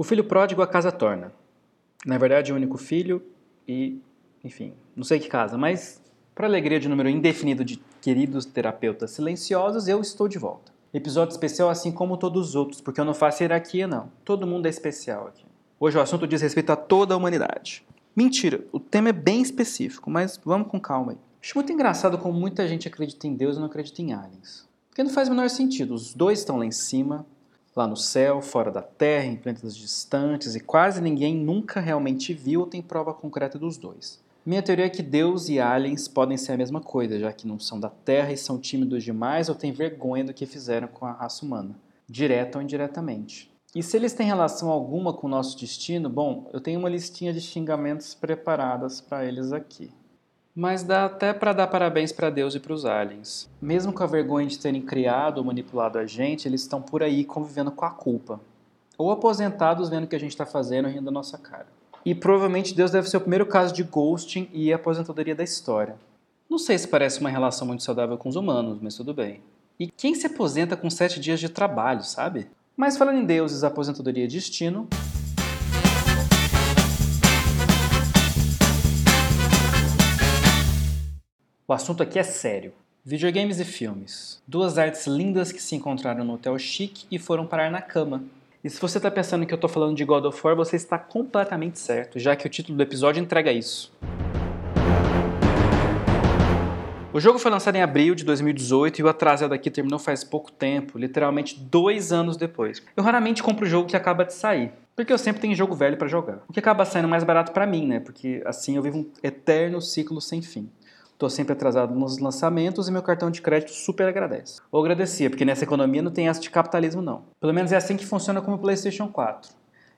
O filho pródigo a casa torna. Na verdade, o único filho e, enfim, não sei que casa, mas para alegria de um número indefinido de queridos terapeutas silenciosos, eu estou de volta. Episódio especial assim como todos os outros, porque eu não faço hierarquia não. Todo mundo é especial aqui. Hoje o assunto diz respeito a toda a humanidade. Mentira, o tema é bem específico, mas vamos com calma aí. Acho muito engraçado como muita gente acredita em Deus e não acredita em aliens. Porque não faz o menor sentido. Os dois estão lá em cima, lá no céu, fora da Terra, em planetas distantes, e quase ninguém nunca realmente viu ou tem prova concreta dos dois. Minha teoria é que Deus e aliens podem ser a mesma coisa, já que não são da Terra e são tímidos demais ou têm vergonha do que fizeram com a raça humana, direta ou indiretamente. E se eles têm relação alguma com o nosso destino, bom, eu tenho uma listinha de xingamentos preparadas para eles aqui. Mas dá até para dar parabéns para Deus e para os aliens. Mesmo com a vergonha de terem criado ou manipulado a gente, eles estão por aí convivendo com a culpa. Ou aposentados vendo o que a gente está fazendo rindo da nossa cara. E provavelmente Deus deve ser o primeiro caso de ghosting e aposentadoria da história. Não sei se parece uma relação muito saudável com os humanos, mas tudo bem. E quem se aposenta com sete dias de trabalho, sabe? Mas falando em deuses, aposentadoria e destino, O assunto aqui é sério. Videogames e filmes. Duas artes lindas que se encontraram no hotel chique e foram parar na cama. E se você está pensando que eu estou falando de God of War, você está completamente certo, já que o título do episódio entrega isso. O jogo foi lançado em abril de 2018 e o atrasado aqui terminou faz pouco tempo, literalmente dois anos depois. Eu raramente compro o jogo que acaba de sair, porque eu sempre tenho jogo velho para jogar. O que acaba saindo mais barato para mim, né? Porque assim eu vivo um eterno ciclo sem fim. Estou sempre atrasado nos lançamentos e meu cartão de crédito super agradece. Ou agradecia, porque nessa economia não tem essa de capitalismo não. Pelo menos é assim que funciona com o PlayStation 4.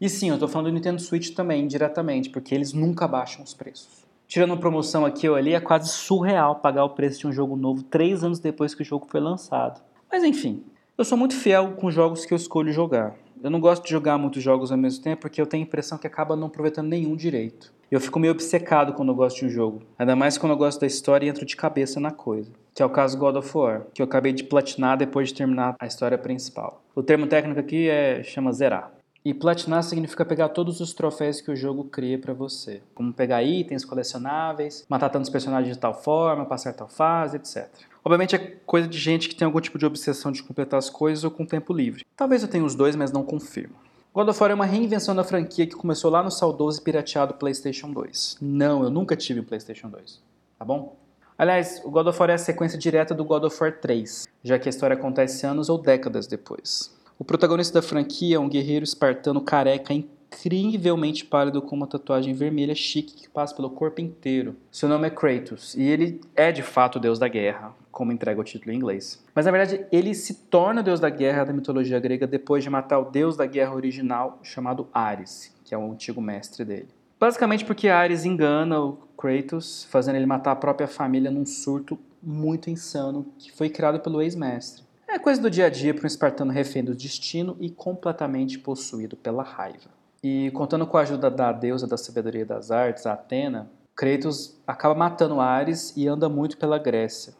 E sim, eu estou falando do Nintendo Switch também, diretamente, porque eles nunca baixam os preços. Tirando promoção aqui ou ali, é quase surreal pagar o preço de um jogo novo três anos depois que o jogo foi lançado. Mas enfim, eu sou muito fiel com jogos que eu escolho jogar. Eu não gosto de jogar muitos jogos ao mesmo tempo porque eu tenho a impressão que acaba não aproveitando nenhum direito. Eu fico meio obcecado quando eu gosto de um jogo. Ainda mais quando eu gosto da história e entro de cabeça na coisa. Que é o caso God of War, que eu acabei de platinar depois de terminar a história principal. O termo técnico aqui é chama zerar. E platinar significa pegar todos os troféus que o jogo cria para você. Como pegar itens colecionáveis, matar tantos personagens de tal forma, passar tal fase, etc. Obviamente é coisa de gente que tem algum tipo de obsessão de completar as coisas ou com tempo livre. Talvez eu tenha os dois, mas não confirmo. God of War é uma reinvenção da franquia que começou lá no saudoso e pirateado PlayStation 2. Não, eu nunca tive um PlayStation 2. Tá bom? Aliás, o God of War é a sequência direta do God of War 3, já que a história acontece anos ou décadas depois. O protagonista da franquia é um guerreiro espartano careca incrivelmente pálido com uma tatuagem vermelha chique que passa pelo corpo inteiro. Seu nome é Kratos e ele é de fato o deus da guerra, como entrega o título em inglês. Mas na verdade, ele se torna o deus da guerra da mitologia grega depois de matar o deus da guerra original chamado Ares, que é o antigo mestre dele. Basicamente porque Ares engana o Kratos, fazendo ele matar a própria família num surto muito insano que foi criado pelo ex-mestre. É coisa do dia a dia para um espartano refém do destino e completamente possuído pela raiva. E contando com a ajuda da deusa da sabedoria das artes, Atena, Kratos acaba matando Ares e anda muito pela Grécia.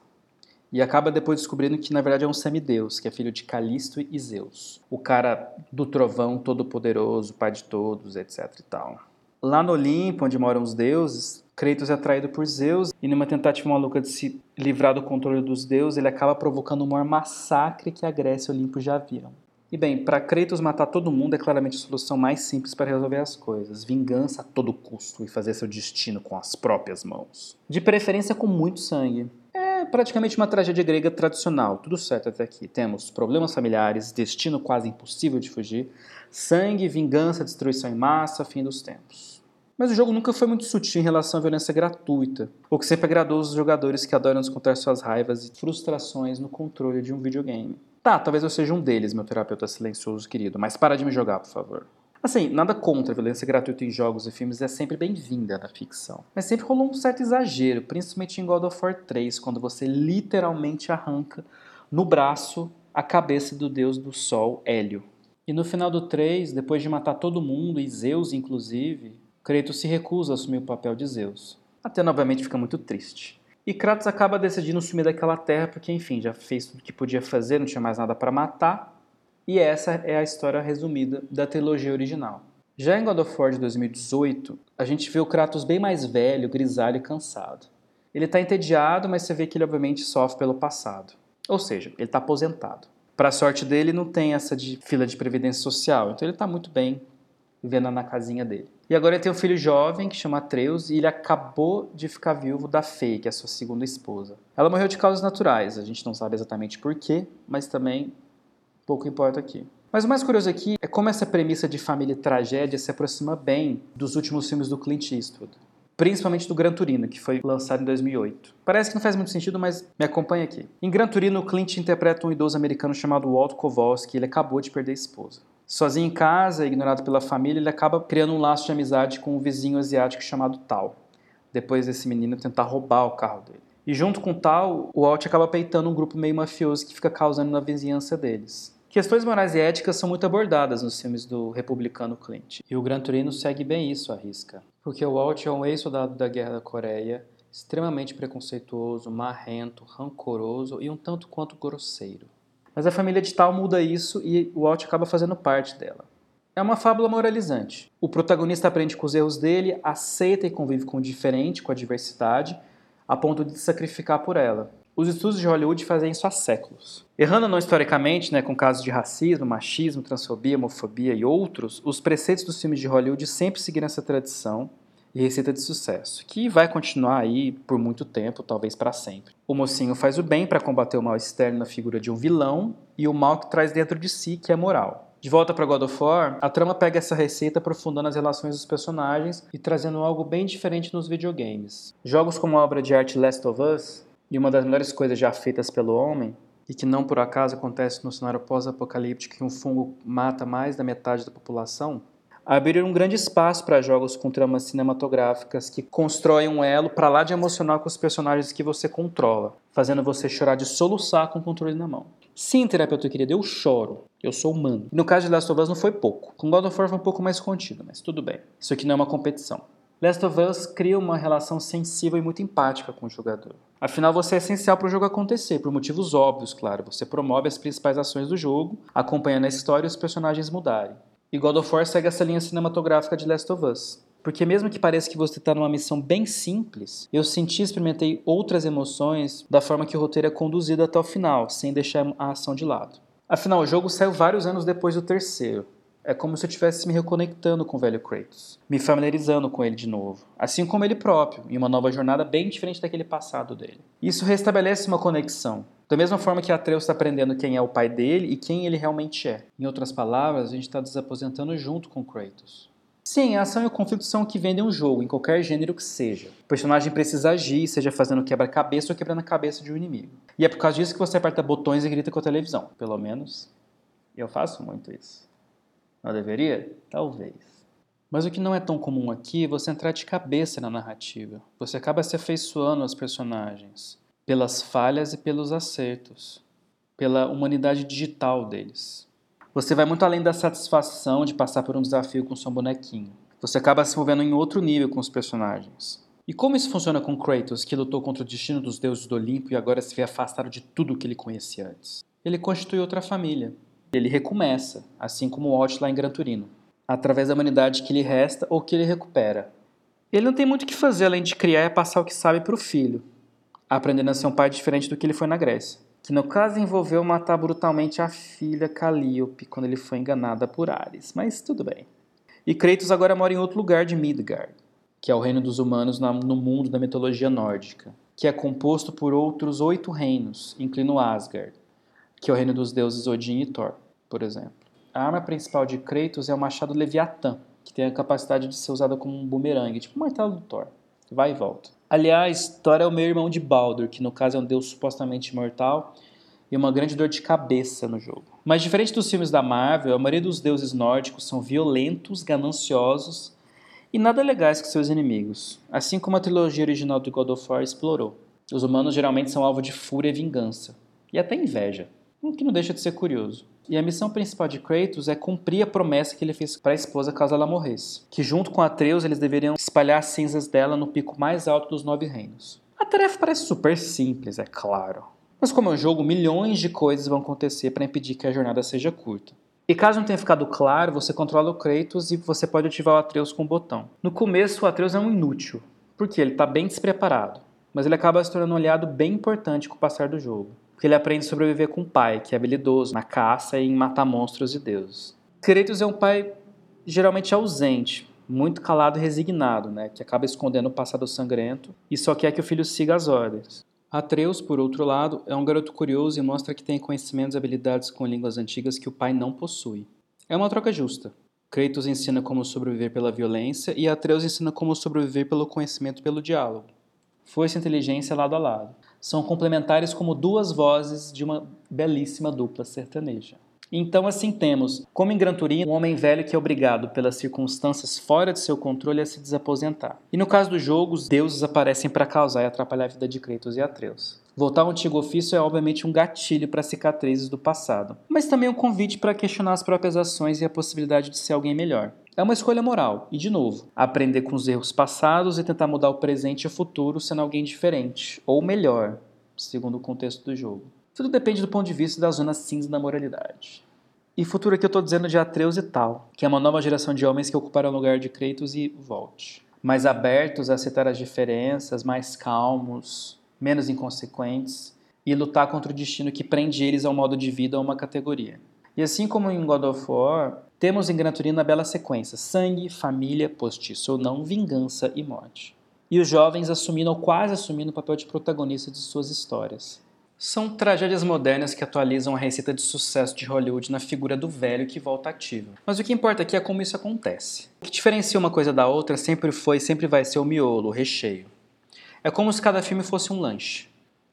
E acaba depois descobrindo que na verdade é um semideus, que é filho de Calisto e Zeus. O cara do trovão todo-poderoso, pai de todos, etc e tal. Lá no Olimpo, onde moram os deuses, Kratos é atraído por Zeus e numa tentativa maluca de se livrar do controle dos deuses, ele acaba provocando o maior massacre que a Grécia e o Olimpo já viram. E bem, para Kratos matar todo mundo é claramente a solução mais simples para resolver as coisas. Vingança a todo custo e fazer seu destino com as próprias mãos. De preferência com muito sangue. É praticamente uma tragédia grega tradicional, tudo certo até aqui. Temos problemas familiares, destino quase impossível de fugir, sangue, vingança, destruição em massa, fim dos tempos. Mas o jogo nunca foi muito sutil em relação à violência gratuita, o que sempre agradou os jogadores que adoram descontar suas raivas e frustrações no controle de um videogame. Tá, talvez eu seja um deles, meu terapeuta silencioso querido, mas para de me jogar, por favor. Assim, nada contra a violência gratuita em jogos e filmes é sempre bem-vinda na ficção. Mas sempre rolou um certo exagero, principalmente em God of War 3, quando você literalmente arranca no braço a cabeça do deus do sol, Hélio. E no final do 3, depois de matar todo mundo, e Zeus inclusive, Kratos se recusa a assumir o papel de Zeus. Até novamente fica muito triste. E Kratos acaba decidindo sumir daquela terra porque, enfim, já fez tudo que podia fazer, não tinha mais nada para matar. E essa é a história resumida da trilogia original. Já em God of War de 2018, a gente vê o Kratos bem mais velho, grisalho e cansado. Ele está entediado, mas você vê que ele obviamente sofre pelo passado. Ou seja, ele está aposentado. Para sorte dele, não tem essa de fila de previdência social, então ele está muito bem vivendo na casinha dele. E agora ele tem um filho jovem que chama Atreus e ele acabou de ficar viúvo da Fei, que é a sua segunda esposa. Ela morreu de causas naturais, a gente não sabe exatamente porquê, mas também pouco importa aqui. Mas o mais curioso aqui é como essa premissa de família e tragédia se aproxima bem dos últimos filmes do Clint Eastwood principalmente do Gran Turino, que foi lançado em 2008. Parece que não faz muito sentido, mas me acompanha aqui. Em Gran Turino, Clint interpreta um idoso americano chamado Walt Kowalski, ele acabou de perder a esposa. Sozinho em casa, ignorado pela família, ele acaba criando um laço de amizade com um vizinho asiático chamado Tal, depois desse menino tentar roubar o carro dele. E junto com Tal, o Walt acaba peitando um grupo meio mafioso que fica causando na vizinhança deles. Questões morais e éticas são muito abordadas nos filmes do republicano Clint, e o Gran Turino segue bem isso à risca. Porque o Walt é um ex-soldado da Guerra da Coreia, extremamente preconceituoso, marrento, rancoroso e um tanto quanto grosseiro. Mas a família de Tal muda isso e o Walt acaba fazendo parte dela. É uma fábula moralizante. O protagonista aprende com os erros dele, aceita e convive com o diferente, com a diversidade, a ponto de se sacrificar por ela. Os estudos de Hollywood fazem isso há séculos. Errando não historicamente, né, com casos de racismo, machismo, transfobia, homofobia e outros, os preceitos dos filmes de Hollywood sempre seguiram essa tradição e receita de sucesso, que vai continuar aí por muito tempo, talvez para sempre. O mocinho faz o bem para combater o mal externo na figura de um vilão e o mal que traz dentro de si, que é moral. De volta para God of War, a trama pega essa receita aprofundando as relações dos personagens e trazendo algo bem diferente nos videogames. Jogos como a obra de arte Last of Us e uma das melhores coisas já feitas pelo homem, e que não por acaso acontece no cenário pós-apocalíptico que um fungo mata mais da metade da população, abriram um grande espaço para jogos com tramas cinematográficas que constroem um elo para lá de emocional com os personagens que você controla, fazendo você chorar de soluçar com o controle na mão. Sim, terapeuta querida, eu choro. Eu sou humano. no caso de Last of Us não foi pouco. Com God of War foi um pouco mais contido, mas tudo bem. Isso aqui não é uma competição. Last of Us cria uma relação sensível e muito empática com o jogador. Afinal, você é essencial para o jogo acontecer, por motivos óbvios, claro. Você promove as principais ações do jogo, acompanhando a história e os personagens mudarem. E God of War segue essa linha cinematográfica de Last of Us. Porque mesmo que pareça que você está numa missão bem simples, eu senti e experimentei outras emoções da forma que o roteiro é conduzido até o final, sem deixar a ação de lado. Afinal, o jogo saiu vários anos depois do terceiro, é como se eu estivesse me reconectando com o velho Kratos, me familiarizando com ele de novo, assim como ele próprio, em uma nova jornada bem diferente daquele passado dele. Isso restabelece uma conexão, da mesma forma que Atreus está aprendendo quem é o pai dele e quem ele realmente é. Em outras palavras, a gente está desaposentando junto com Kratos. Sim, a ação e o conflito são o que vendem um jogo, em qualquer gênero que seja. O personagem precisa agir, seja fazendo quebra-cabeça ou quebrando a cabeça de um inimigo. E é por causa disso que você aperta botões e grita com a televisão. Pelo menos eu faço muito isso. Não deveria? Talvez. Mas o que não é tão comum aqui é você entrar de cabeça na narrativa. Você acaba se afeiçoando aos personagens, pelas falhas e pelos acertos, pela humanidade digital deles. Você vai muito além da satisfação de passar por um desafio com seu bonequinho. Você acaba se movendo em outro nível com os personagens. E como isso funciona com Kratos, que lutou contra o destino dos deuses do Olimpo e agora se vê afastado de tudo o que ele conhecia antes? Ele constitui outra família, ele recomeça, assim como o lá em Gran Turino, através da humanidade que lhe resta ou que ele recupera. Ele não tem muito o que fazer além de criar e passar o que sabe para o filho, aprendendo a ser um pai diferente do que ele foi na Grécia, que no caso envolveu matar brutalmente a filha Calíope quando ele foi enganada por Ares, mas tudo bem. E Kratos agora mora em outro lugar de Midgard, que é o reino dos humanos no mundo da mitologia nórdica, que é composto por outros oito reinos, incluindo Asgard, que é o reino dos deuses Odin e Thor, por exemplo. A arma principal de Kratos é o machado Leviatã, que tem a capacidade de ser usada como um bumerangue, tipo o martelo do Thor. Vai e volta. Aliás, Thor é o meu irmão de Baldur, que no caso é um deus supostamente imortal e uma grande dor de cabeça no jogo. Mas diferente dos filmes da Marvel, a maioria dos deuses nórdicos são violentos, gananciosos e nada legais com seus inimigos, assim como a trilogia original do God of War explorou. Os humanos geralmente são alvo de fúria e vingança, e até inveja o que não deixa de ser curioso. E a missão principal de Kratos é cumprir a promessa que ele fez para a esposa caso ela morresse, que junto com Atreus eles deveriam espalhar as cinzas dela no pico mais alto dos nove reinos. A tarefa parece super simples, é claro, Mas como é um jogo, milhões de coisas vão acontecer para impedir que a jornada seja curta. E caso não tenha ficado claro, você controla o Kratos e você pode ativar o Atreus com um botão. No começo, o Atreus é um inútil, porque ele está bem despreparado, mas ele acaba se tornando um aliado bem importante com o passar do jogo. Porque ele aprende a sobreviver com o pai, que é habilidoso na caça e em matar monstros e deuses. Kratos é um pai geralmente ausente, muito calado e resignado, né, que acaba escondendo o passado sangrento e só quer que o filho siga as ordens. Atreus, por outro lado, é um garoto curioso e mostra que tem conhecimentos e habilidades com línguas antigas que o pai não possui. É uma troca justa. Kratos ensina como sobreviver pela violência e Atreus ensina como sobreviver pelo conhecimento pelo diálogo. Força e inteligência lado a lado. São complementares como duas vozes de uma belíssima dupla sertaneja. Então, assim temos, como em Gran Turismo, um homem velho que é obrigado pelas circunstâncias fora de seu controle a se desaposentar. E no caso do jogo, os deuses aparecem para causar e atrapalhar a vida de Kratos e Atreus. Voltar ao antigo ofício é obviamente um gatilho para cicatrizes do passado, mas também um convite para questionar as próprias ações e a possibilidade de ser alguém melhor. É uma escolha moral, e de novo, aprender com os erros passados e tentar mudar o presente e o futuro sendo alguém diferente, ou melhor, segundo o contexto do jogo. Tudo depende do ponto de vista da zona cinza da moralidade. E futuro aqui eu estou dizendo de Atreus e tal, que é uma nova geração de homens que ocuparam o lugar de Kratos e Volt. Mais abertos a aceitar as diferenças, mais calmos, menos inconsequentes e lutar contra o destino que prende eles ao modo de vida a uma categoria. E assim como em God of War, temos em Gran Turismo a bela sequência: sangue, família, postiço ou não, vingança e morte. E os jovens assumindo ou quase assumindo o papel de protagonista de suas histórias. São tragédias modernas que atualizam a receita de sucesso de Hollywood na figura do velho que volta ativo. Mas o que importa aqui é como isso acontece. O que diferencia uma coisa da outra sempre foi e sempre vai ser o miolo, o recheio. É como se cada filme fosse um lanche.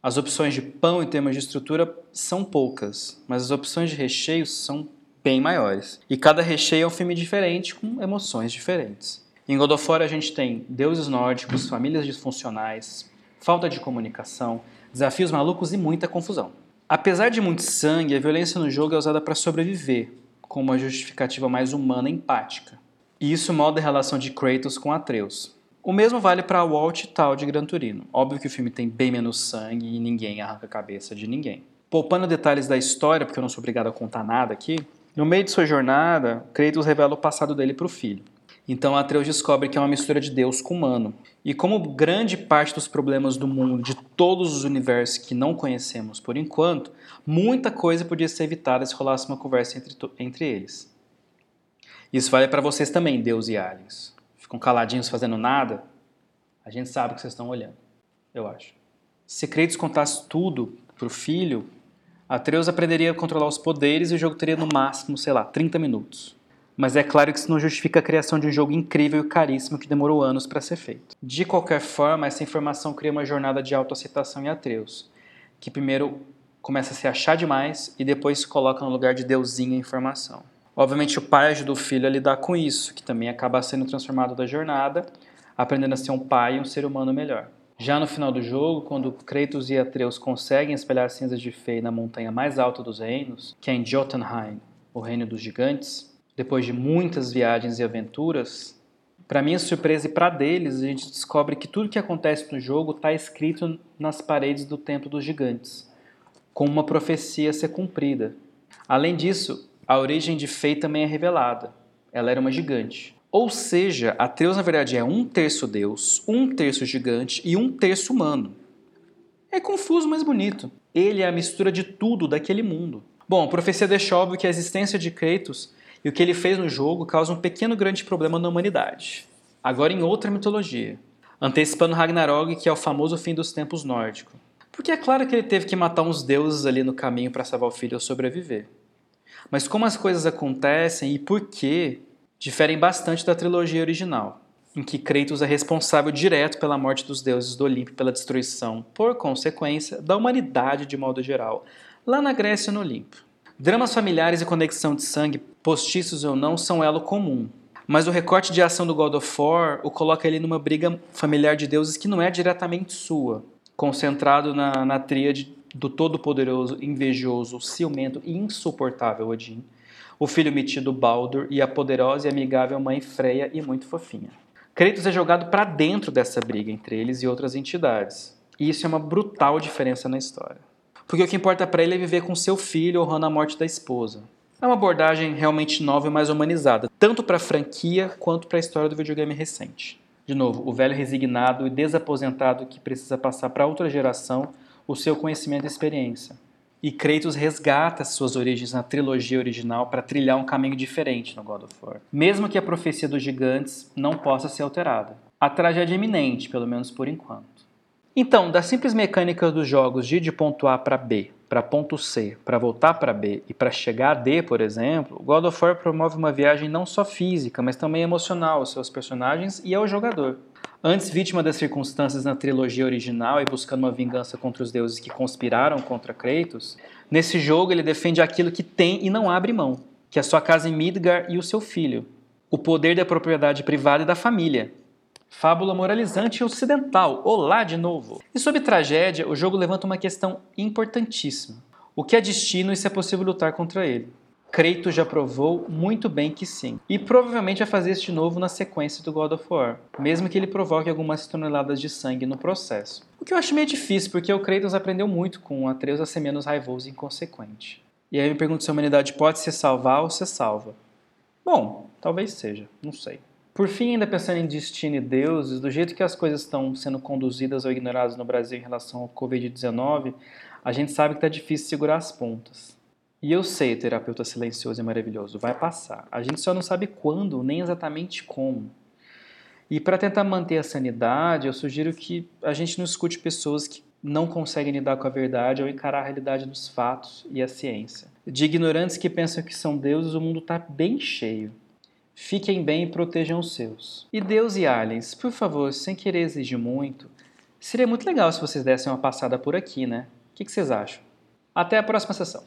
As opções de pão em termos de estrutura são poucas, mas as opções de recheio são bem maiores. E cada recheio é um filme diferente, com emoções diferentes. Em God of War a gente tem deuses nórdicos, famílias disfuncionais, falta de comunicação, desafios malucos e muita confusão. Apesar de muito sangue, a violência no jogo é usada para sobreviver, com uma justificativa mais humana e empática. E isso molda a relação de Kratos com Atreus. O mesmo vale para Walt e tal de Gran Turino. Óbvio que o filme tem bem menos sangue e ninguém arranca a cabeça de ninguém. Poupando detalhes da história, porque eu não sou obrigado a contar nada aqui, no meio de sua jornada, Kratos revela o passado dele para o filho. Então Atreus descobre que é uma mistura de Deus com humano. E como grande parte dos problemas do mundo, de todos os universos que não conhecemos por enquanto, muita coisa podia ser evitada se rolasse uma conversa entre, entre eles. Isso vale para vocês também, Deus e aliens. Ficam caladinhos fazendo nada? A gente sabe que vocês estão olhando, eu acho. Se Kratos contasse tudo para o filho, Atreus aprenderia a controlar os poderes e o jogo teria no máximo, sei lá, 30 minutos. Mas é claro que isso não justifica a criação de um jogo incrível e caríssimo que demorou anos para ser feito. De qualquer forma, essa informação cria uma jornada de autoaceitação em Atreus, que primeiro começa a se achar demais e depois se coloca no lugar de deusinho a informação. Obviamente o pai ajuda o filho a lidar com isso, que também acaba sendo transformado da jornada, aprendendo a ser um pai e um ser humano melhor. Já no final do jogo, quando Kratos e Atreus conseguem espelhar as cinzas de Fei na montanha mais alta dos reinos, que é em Jotunheim, o reino dos gigantes, depois de muitas viagens e aventuras, para minha surpresa e para deles, a gente descobre que tudo que acontece no jogo está escrito nas paredes do Templo dos Gigantes, com uma profecia a ser cumprida. Além disso, a origem de Fei também é revelada. Ela era uma gigante. Ou seja, Atreus na verdade é um terço Deus, um terço gigante e um terço humano. É confuso, mas bonito. Ele é a mistura de tudo daquele mundo. Bom, a profecia deixa óbvio que a existência de Kratos e o que ele fez no jogo causa um pequeno grande problema na humanidade. Agora em outra mitologia, antecipando Ragnarok, que é o famoso fim dos tempos nórdico. Porque é claro que ele teve que matar uns deuses ali no caminho para salvar o filho ou sobreviver. Mas como as coisas acontecem e por que diferem bastante da trilogia original, em que Kratos é responsável direto pela morte dos deuses do Olimpo e pela destruição, por consequência, da humanidade de modo geral, lá na Grécia no Olimpo. Dramas familiares e conexão de sangue, postiços ou não, são elo comum. Mas o recorte de ação do God of War o coloca ele numa briga familiar de deuses que não é diretamente sua, concentrado na, na tríade do todo-poderoso, invejoso, ciumento e insuportável Odin, o filho metido Baldur e a poderosa e amigável mãe Freya e muito fofinha. Kratos é jogado para dentro dessa briga entre eles e outras entidades, e isso é uma brutal diferença na história. porque o que importa para ele é viver com seu filho honrando a morte da esposa. É uma abordagem realmente nova e mais humanizada, tanto para a franquia quanto para a história do videogame recente. De novo, o velho resignado e desaposentado que precisa passar para outra geração o seu conhecimento e experiência. E Kratos resgata suas origens na trilogia original para trilhar um caminho diferente no God of War, mesmo que a profecia dos gigantes não possa ser alterada. A tragédia é iminente, pelo menos por enquanto. Então, das simples mecânicas dos jogos de ir de ponto A para B, para ponto C, para voltar para B e para chegar a D, por exemplo, God of War promove uma viagem não só física, mas também emocional aos seus personagens e ao jogador. Antes vítima das circunstâncias na trilogia original e buscando uma vingança contra os deuses que conspiraram contra Kratos, nesse jogo ele defende aquilo que tem e não abre mão, que é sua casa em Midgar e o seu filho, o poder da propriedade privada e da família, Fábula moralizante ocidental. Olá de novo! E sobre tragédia, o jogo levanta uma questão importantíssima. O que é destino e se é possível lutar contra ele? Kratos já provou muito bem que sim. E provavelmente vai fazer de novo na sequência do God of War, mesmo que ele provoque algumas toneladas de sangue no processo. O que eu acho meio difícil, porque o Kratos aprendeu muito com Atreus a ser menos raivoso e inconsequente. E aí eu me pergunto se a humanidade pode se salvar ou ser salva. Bom, talvez seja, não sei. Por fim, ainda pensando em destino e deuses, do jeito que as coisas estão sendo conduzidas ou ignoradas no Brasil em relação ao Covid-19, a gente sabe que está difícil segurar as pontas. E eu sei, terapeuta silencioso e maravilhoso, vai passar. A gente só não sabe quando, nem exatamente como. E para tentar manter a sanidade, eu sugiro que a gente não escute pessoas que não conseguem lidar com a verdade ou encarar a realidade dos fatos e a ciência. De ignorantes que pensam que são deuses, o mundo está bem cheio. Fiquem bem e protejam os seus. E Deus e aliens, por favor, sem querer exigir muito, seria muito legal se vocês dessem uma passada por aqui, né? O que vocês acham? Até a próxima sessão.